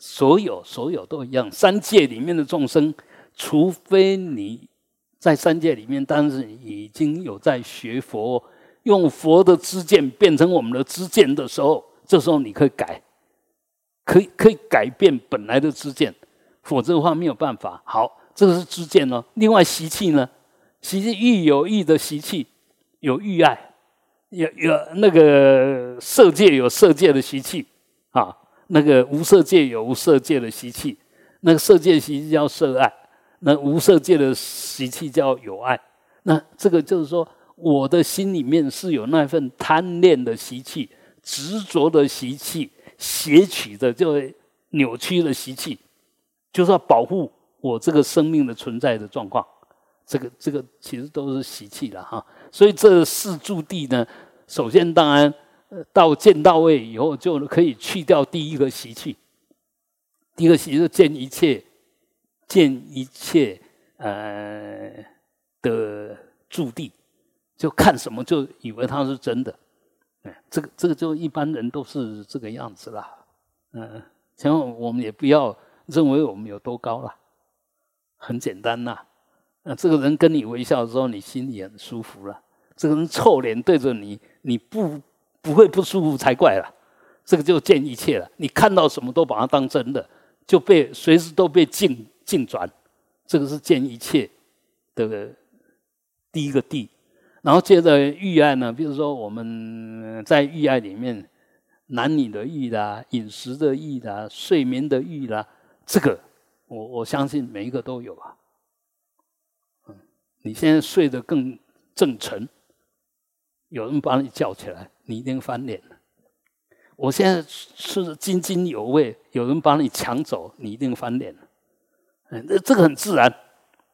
S1: 所有所有都一样，三界里面的众生，除非你在三界里面，但是已经有在学佛，用佛的知见变成我们的知见的时候，这时候你可以改，可以可以改变本来的知见，否则的话没有办法。好，这个是知见哦。另外习气呢，习气欲有欲的习气，有欲爱，有有那个色界有色界的习气啊。那个无色界有无色界的习气，那个色界习气叫色爱，那无色界的习气叫有爱。那这个就是说，我的心里面是有那份贪恋的习气、执着的习气、邪取的就扭曲的习气，就是要保护我这个生命的存在的状况。这个这个其实都是习气了哈。所以这四驻地呢，首先当然。到见到位以后，就可以去掉第一个习气。第一个习是见一切，见一切呃的驻地，就看什么就以为它是真的。哎，这个这个就一般人都是这个样子啦。嗯，千万我们也不要认为我们有多高了，很简单呐。那这个人跟你微笑的时候，你心里很舒服了。这个人臭脸对着你，你不。不会不舒服才怪了，这个就见一切了。你看到什么都把它当真的，就被随时都被境境转，这个是见一切的第一个地。然后接着欲爱呢，比如说我们在欲爱里面，男女的欲啦，饮食的欲啦，睡眠的欲啦，这个我我相信每一个都有啊。嗯，你现在睡得更正沉，有人把你叫起来。你一定翻脸了。我现在是津津有味，有人把你抢走，你一定翻脸了。嗯，这这个很自然，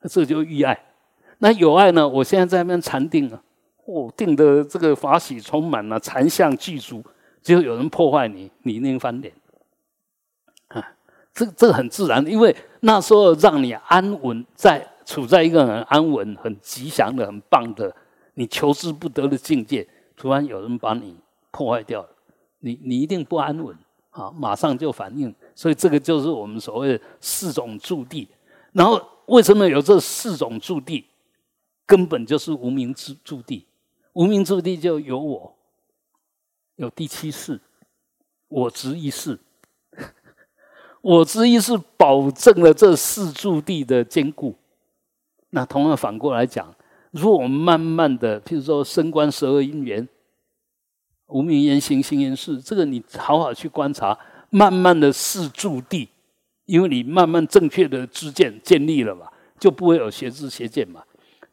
S1: 这就欲爱。那有爱呢？我现在在那边禅定啊，哦，定的这个法喜充满了，禅相具足，就有人破坏你，你一定翻脸。啊，这这个很自然，因为那时候让你安稳，在处在一个很安稳、很吉祥的、很棒的，你求之不得的境界。突然有人把你破坏掉了，你你一定不安稳啊！马上就反应，所以这个就是我们所谓的四种驻地。然后为什么有这四种驻地？根本就是无名之驻地。无名驻地就有我，有第七世，我执一世。我执一世保证了这四驻地的坚固。那同样反过来讲。如果我们慢慢的，譬如说升官十二因缘，无名言行，行言事，这个你好好去观察，慢慢的四驻地，因为你慢慢正确的知见建立了嘛，就不会有邪知邪见嘛。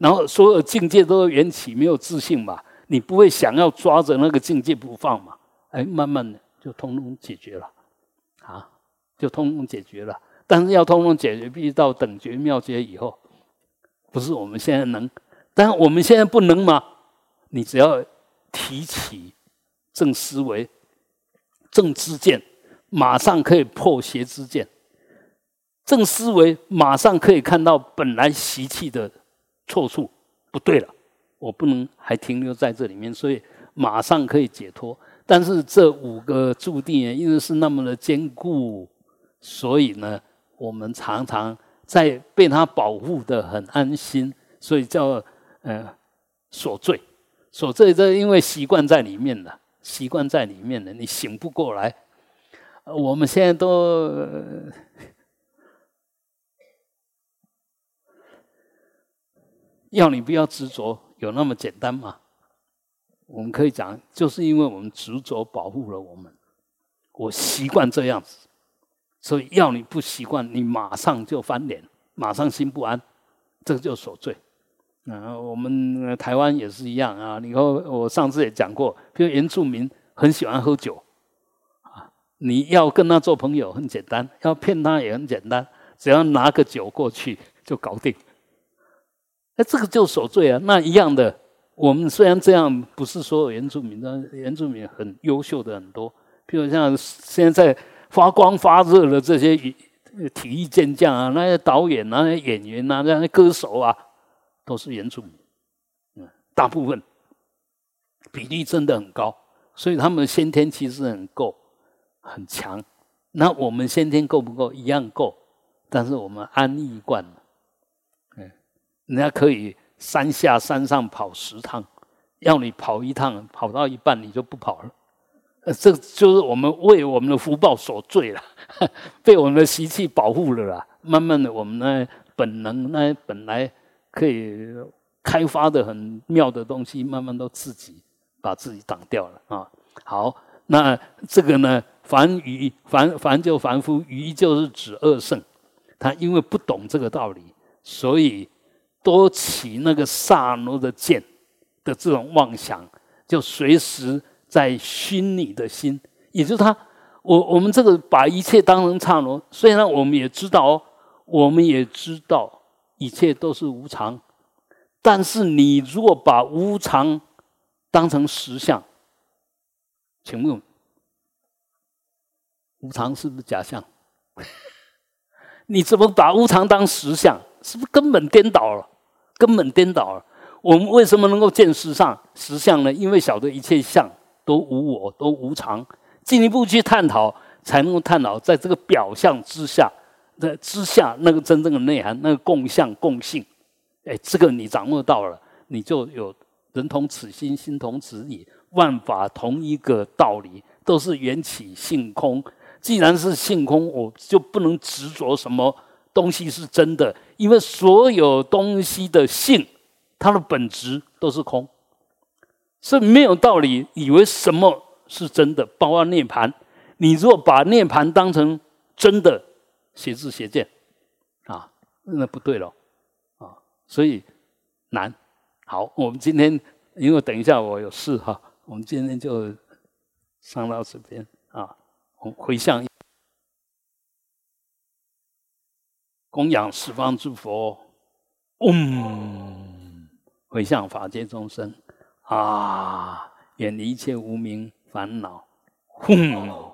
S1: 然后所有境界都缘起，没有自信嘛，你不会想要抓着那个境界不放嘛。哎，慢慢的就通通解决了，啊，就通通解决了。但是要通通解决，必须到等觉妙觉以后，不是我们现在能。但我们现在不能吗？你只要提起正思维、正知见，马上可以破邪之见。正思维马上可以看到本来习气的错处不对了，我不能还停留在这里面，所以马上可以解脱。但是这五个注定因为是那么的坚固，所以呢，我们常常在被它保护的很安心，所以叫。呃，锁罪，锁罪，这因为习惯在里面了，习惯在里面了，你醒不过来。我们现在都要你不要执着，有那么简单吗？我们可以讲，就是因为我们执着保护了我们，我习惯这样子，所以要你不习惯，你马上就翻脸，马上心不安，这个就守罪。啊，我们台湾也是一样啊。你看，我上次也讲过，比如原住民很喜欢喝酒，啊，你要跟他做朋友很简单，要骗他也很简单，只要拿个酒过去就搞定。那这个就守罪啊。那一样的，我们虽然这样，不是所有原住民的原住民很优秀的很多，比如像现在发光发热的这些体育健将啊，那些导演啊，那些演员啊，那些歌手啊。都是原住民，嗯，大部分比例真的很高，所以他们先天其实很够，很强。那我们先天够不够？一样够，但是我们安逸惯了，人家可以山下山上跑十趟，要你跑一趟，跑到一半你就不跑了，呃，这就是我们为我们的福报所罪了，被我们的习气保护了啦。慢慢的，我们呢本能呢本来。可以开发的很妙的东西，慢慢都自己把自己挡掉了啊！好，那这个呢？凡愚凡凡就凡夫，愚就是指恶圣。他因为不懂这个道理，所以多起那个萨奴的剑的这种妄想，就随时在熏你的心。也就是他，我我们这个把一切当成刹那，虽然我们也知道，我们也知道。一切都是无常，但是你如果把无常当成实相，请问无常是不是假象？你怎么把无常当实相？是不是根本颠倒了？根本颠倒了。我们为什么能够见实上实相呢？因为晓得一切相都无我，都无常。进一步去探讨，才能够探讨在这个表象之下。在之下，那个真正的内涵，那个共相共性，哎，这个你掌握到了，你就有人同此心，心同此理，万法同一个道理，都是缘起性空。既然是性空，我就不能执着什么东西是真的，因为所有东西的性，它的本质都是空，是没有道理以为什么是真的，包括涅盘。你若把涅盘当成真的。写字写见，啊，那不对了，啊，所以难。好，我们今天因为等一下我有事哈，我们今天就上到这边啊，我回向，供养十方诸佛，嗡，回向法界众生，啊，远离一切无名烦恼，吽。